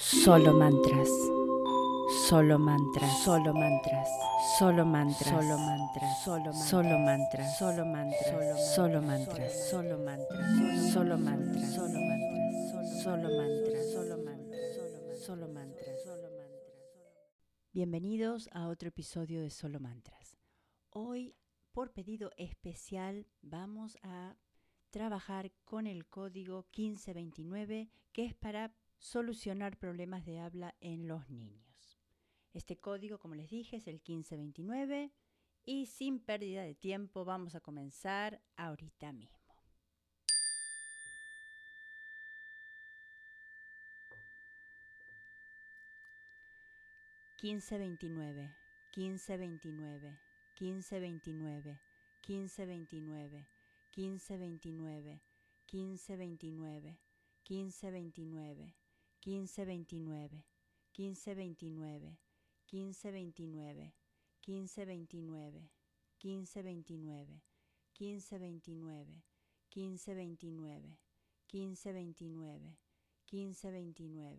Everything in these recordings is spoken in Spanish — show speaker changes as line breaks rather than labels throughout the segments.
Solo mantras. Solo mantras. Solo mantras. Solo mantras. Solo mantras. Solo mantras. Solo mantras. Solo mantras. Solo mantras. Solo mantras. Solo mantras. Solo mantras. Solo mantras. Solo mantras. Solo mantras. Solo mantras. Bienvenidos a otro episodio de Solo Mantras. Hoy, por pedido especial, vamos a trabajar con el código 1529 que es para solucionar problemas de habla en los niños. Este código, como les dije, es el 1529 y sin pérdida de tiempo vamos a comenzar ahorita mismo. Quince veintinueve, quince veintinueve, quince veintinueve, quince veintinueve, quince veintinueve, quince veintinueve, quince veintinueve, 1529, 1529, 1529, 1529, 1529, 1529, 1529, 1529, 1529,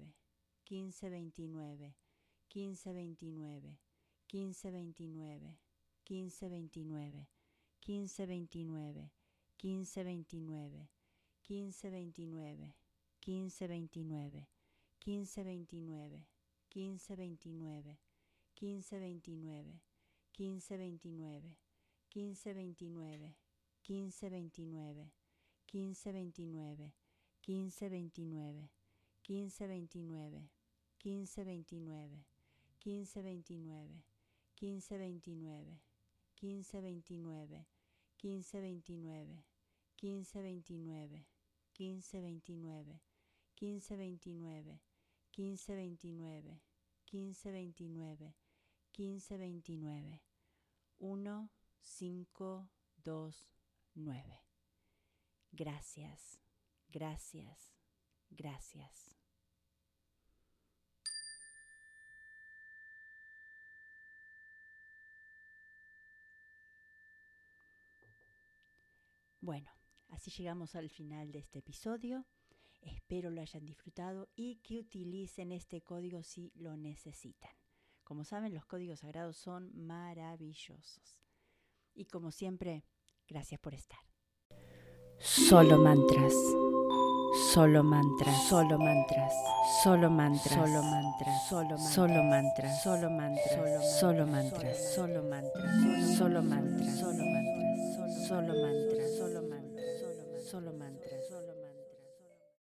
1529, 1529, 1529, 1529, 1529, 1529, 1529, 1529, 1529, 1529, 1529, 1529, 1529, 1529, 1529, 1529, 1529, 1529, 1529, 1529, 1529, 1529, 1529, 1529, 1529, 1529, 1529, 1529, 1, 5, 2, 9. Gracias, gracias, gracias. Bueno, así llegamos al final de este episodio. Espero lo hayan disfrutado y que utilicen este código si lo necesitan. Como saben, los códigos sagrados son maravillosos. Y como siempre, gracias por estar. Solo mantras. Solo mantras, solo mantras, solo mantras, solo mantras, solo mantras, solo mantras, solo mantras, solo mantras, solo mantras, solo mantras, solo mantras, solo mantras, solo mantras, solo mantras, solo mantras.